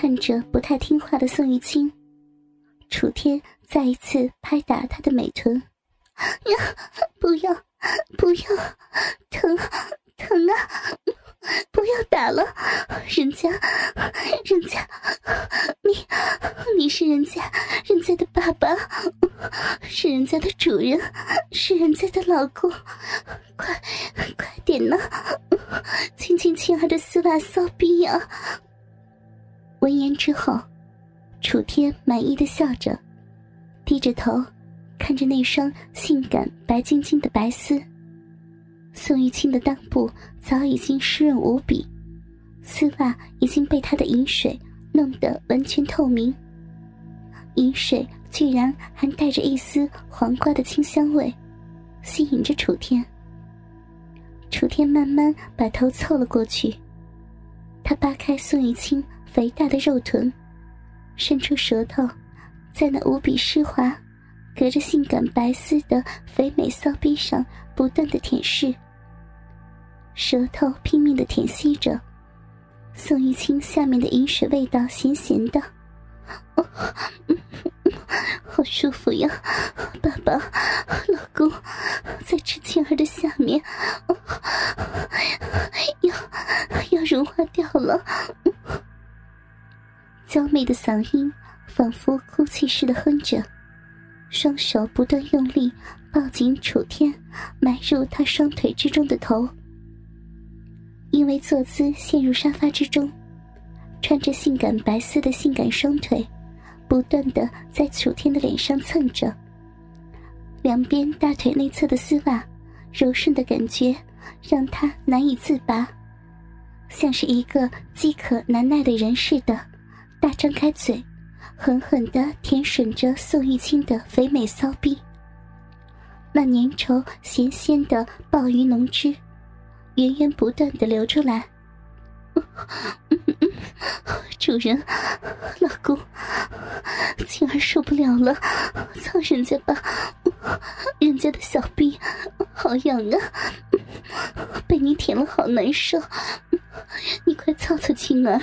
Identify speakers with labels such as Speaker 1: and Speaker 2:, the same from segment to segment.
Speaker 1: 看着不太听话的宋玉清，楚天再一次拍打他的美臀。呀，不要，不要，疼，疼啊！不要打了，人家，人家，你，你是人家，人家的爸爸，是人家的主人，是人家的老公，快，快点呢！亲亲亲儿的丝袜骚逼呀！闻言之后，楚天满意的笑着，低着头，看着那双性感白晶晶的白丝。宋玉清的裆部早已经湿润无比，丝袜已经被他的饮水弄得完全透明。饮水居然还带着一丝黄瓜的清香味，吸引着楚天。楚天慢慢把头凑了过去，他扒开宋玉清肥大的肉臀，伸出舌头，在那无比湿滑、隔着性感白丝的肥美骚逼上不断的舔舐。舌头拼命的舔吸着，宋玉清下面的饮水味道咸咸的，好舒服呀！爸爸，老公，在吃青儿的下面，要要融化掉了。娇媚的嗓音仿佛哭泣似的哼着，双手不断用力抱紧楚天埋入他双腿之中的头。因为坐姿陷入沙发之中，穿着性感白丝的性感双腿，不断的在楚天的脸上蹭着。两边大腿内侧的丝袜，柔顺的感觉让他难以自拔，像是一个饥渴难耐的人似的，大张开嘴，狠狠的舔吮着宋玉清的肥美骚逼。那粘稠咸鲜的鲍鱼浓汁。源源不断的流出来，主人，老公，青儿受不了了，操人家吧，人家的小臂好痒啊，被你舔了好难受，操操青儿，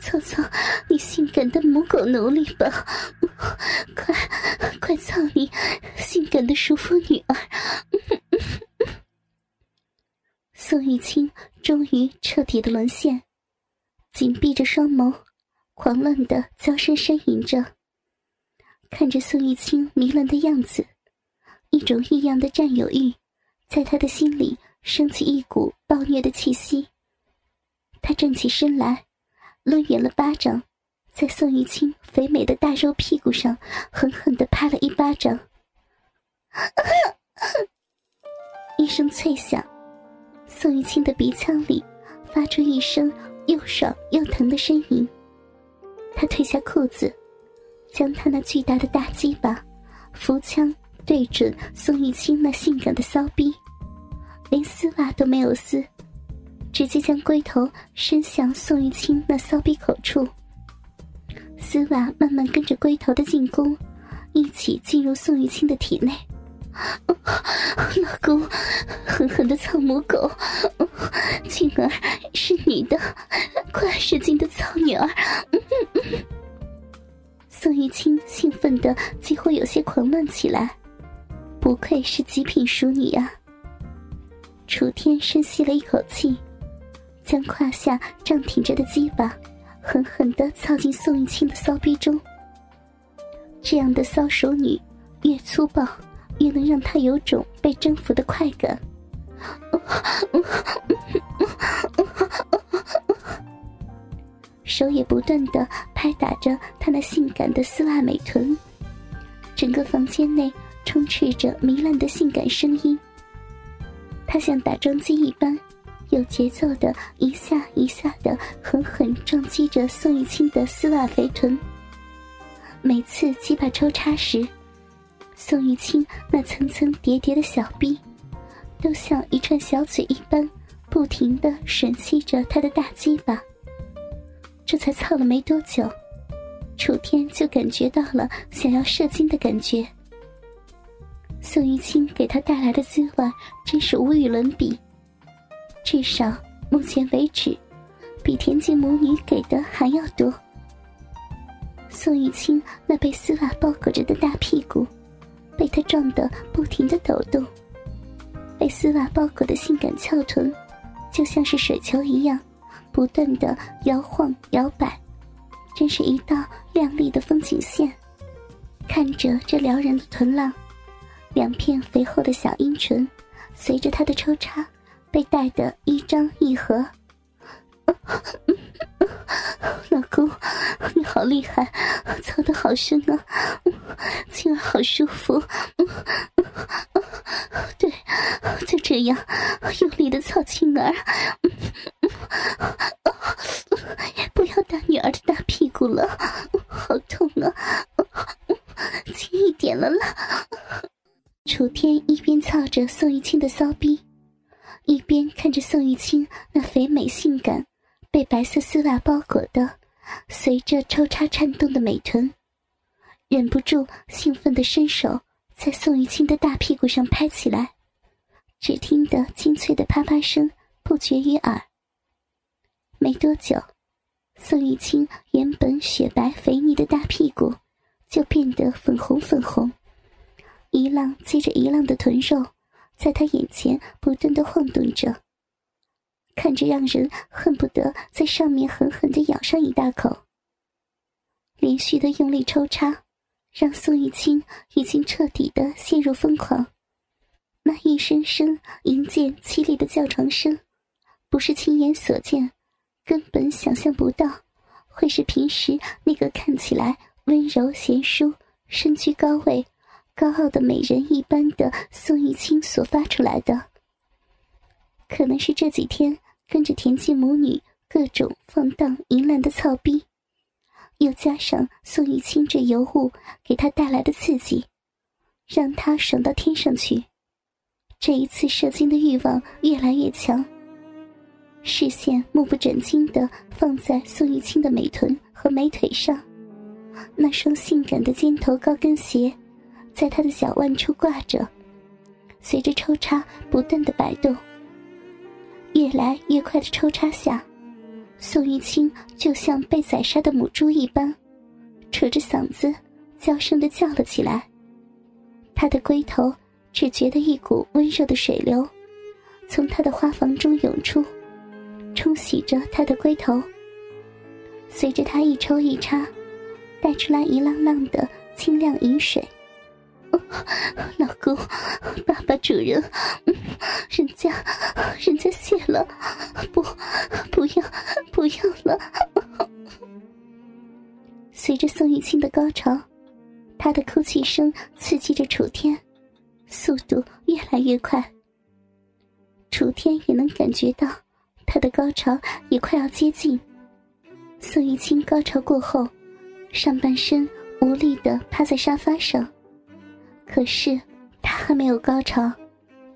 Speaker 1: 操操你性感的母狗奴隶吧，快快操你性感的熟妇女儿。宋玉清终于彻底的沦陷，紧闭着双眸，狂乱的娇声呻吟着。看着宋玉清迷乱的样子，一种异样的占有欲，在他的心里升起一股暴虐的气息。他站起身来，抡圆了巴掌，在宋玉清肥美的大肉屁股上狠狠的拍了一巴掌。一声脆响。宋玉清的鼻腔里发出一声又爽又疼的呻吟，他褪下裤子，将他那巨大的大鸡巴扶枪对准宋玉清那性感的骚逼，连丝袜都没有撕，直接将龟头伸向宋玉清那骚逼口处，丝袜慢慢跟着龟头的进攻，一起进入宋玉清的体内。老公，狠狠的操母狗，青儿是你的，快使劲的操女儿！宋玉清兴奋的几乎有些狂乱起来，不愧是极品淑女呀！楚天深吸了一口气，将胯下胀挺着的鸡巴狠狠的操进宋玉清的骚逼中。这样的骚熟女越粗暴。越能让她有种被征服的快感，手也不断的拍打着她那性感的丝袜美臀，整个房间内充斥着糜烂的性感声音。他像打桩机一般，有节奏的一下一下的狠狠撞击着宋玉清的丝袜肥臀，每次击把抽插时。宋玉清那层层叠叠的小臂，都像一串小嘴一般，不停的吮吸着他的大鸡巴。这才操了没多久，楚天就感觉到了想要射精的感觉。宋玉清给他带来的滋味真是无与伦比，至少目前为止，比田径母女给的还要多。宋玉清那被丝袜包裹着的大屁股，被他撞得不停的抖动。被丝袜包裹的性感翘臀，就像是水球一样，不断的摇晃摇摆，真是一道亮丽的风景线。看着这撩人的臀浪，两片肥厚的小阴唇，随着他的抽插，被带得一张一合。老公，你好厉害，操的好深啊，亲儿好舒服。对，就这样用力的操亲儿，不要打女儿的大屁股了，好痛啊，轻一点了啦。楚天一边操着宋玉清的骚逼，那肥美性感。被白色丝袜包裹的，随着抽插颤动的美臀，忍不住兴奋的伸手在宋玉清的大屁股上拍起来，只听得清脆的啪啪声不绝于耳。没多久，宋玉清原本雪白肥腻的大屁股就变得粉红粉红，一浪接着一浪的臀肉在他眼前不断的晃动着。看着让人恨不得在上面狠狠的咬上一大口。连续的用力抽插，让宋玉清已经彻底的陷入疯狂。那一声声淫贱凄厉的叫床声，不是亲眼所见，根本想象不到，会是平时那个看起来温柔贤淑、身居高位、高傲的美人一般的宋玉清所发出来的。可能是这几天。跟着田忌母女各种放荡淫乱的操逼，又加上宋玉清这尤物给他带来的刺激，让他爽到天上去。这一次射精的欲望越来越强，视线目不转睛的放在宋玉清的美臀和美腿上，那双性感的尖头高跟鞋在他的脚腕处挂着，随着抽插不断的摆动。越来越快的抽插下，宋玉清就像被宰杀的母猪一般，扯着嗓子娇声的叫了起来。他的龟头只觉得一股温热的水流从他的花房中涌出，冲洗着他的龟头。随着他一抽一插，带出来一浪浪的清亮饮水。老公，爸爸，主人，人家，人家谢了，不，不要，不要了。随着宋玉清的高潮，他的哭泣声刺激着楚天，速度越来越快。楚天也能感觉到他的高潮也快要接近。宋玉清高潮过后，上半身无力的趴在沙发上。可是他还没有高潮，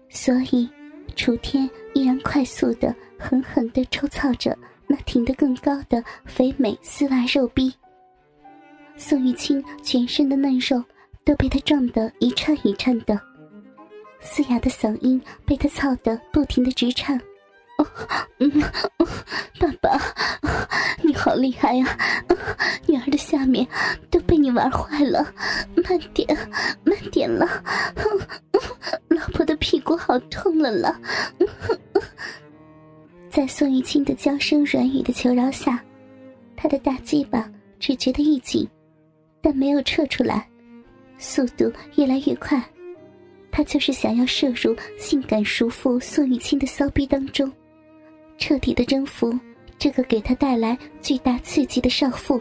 Speaker 1: 所以楚天依然快速的、狠狠的抽操着那挺得更高的肥美丝袜肉臂。宋玉清全身的嫩肉都被他撞得一颤一颤的，嘶哑的嗓音被他操得不停的直颤。嗯，爸爸，你好厉害呀！女儿的下面你玩坏了，慢点，慢点了。老婆的屁股好痛了啦！在宋玉清的娇声软语的求饶下，他的大鸡巴只觉得一紧，但没有撤出来，速度越来越快。他就是想要射入性感熟妇宋玉清的骚逼当中。彻底的征服这个给他带来巨大刺激的少妇。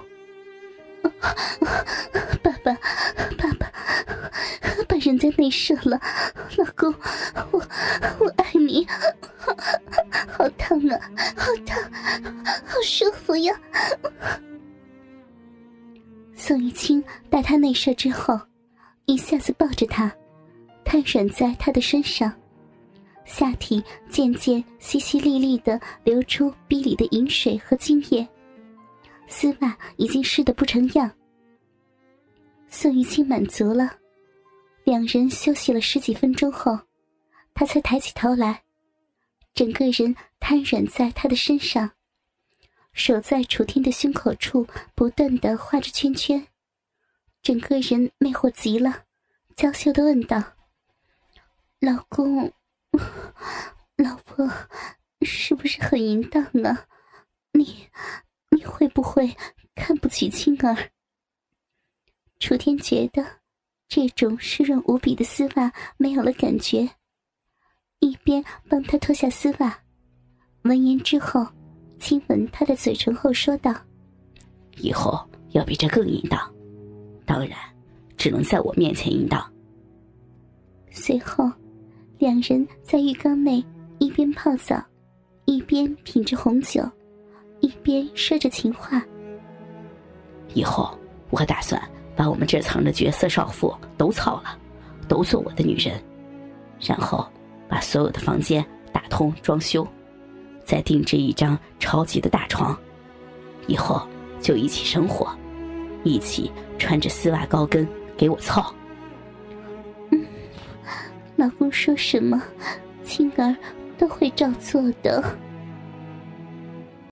Speaker 1: 爸爸，爸爸，把人家内射了，老公，我我爱你，好烫啊，好烫，好舒服呀！宋玉清带他内射之后，一下子抱着他，瘫软在他的身上。下体渐渐淅淅沥沥的流出逼里的饮水和精液，丝袜已经湿得不成样。宋玉清满足了，两人休息了十几分钟后，他才抬起头来，整个人瘫软在他的身上，手在楚天的胸口处不断的画着圈圈。整个人魅惑极了，娇羞的问道：“老公，老婆，是不是很淫荡啊？你，你会不会看不起青儿？”楚天觉得这种湿润无比的丝袜没有了感觉，一边帮他脱下丝袜，闻言之后，亲吻他的嘴唇后说道：“
Speaker 2: 以后要比这更淫荡，当然，只能在我面前淫荡。”
Speaker 1: 随后，两人在浴缸内一边泡澡，一边品着红酒，一边说着情话。
Speaker 2: 以后我打算。把我们这层的绝色少妇都操了，都做我的女人，然后把所有的房间打通装修，再定制一张超级的大床，以后就一起生活，一起穿着丝袜高跟给我操。
Speaker 1: 嗯，老公说什么，青儿都会照做的。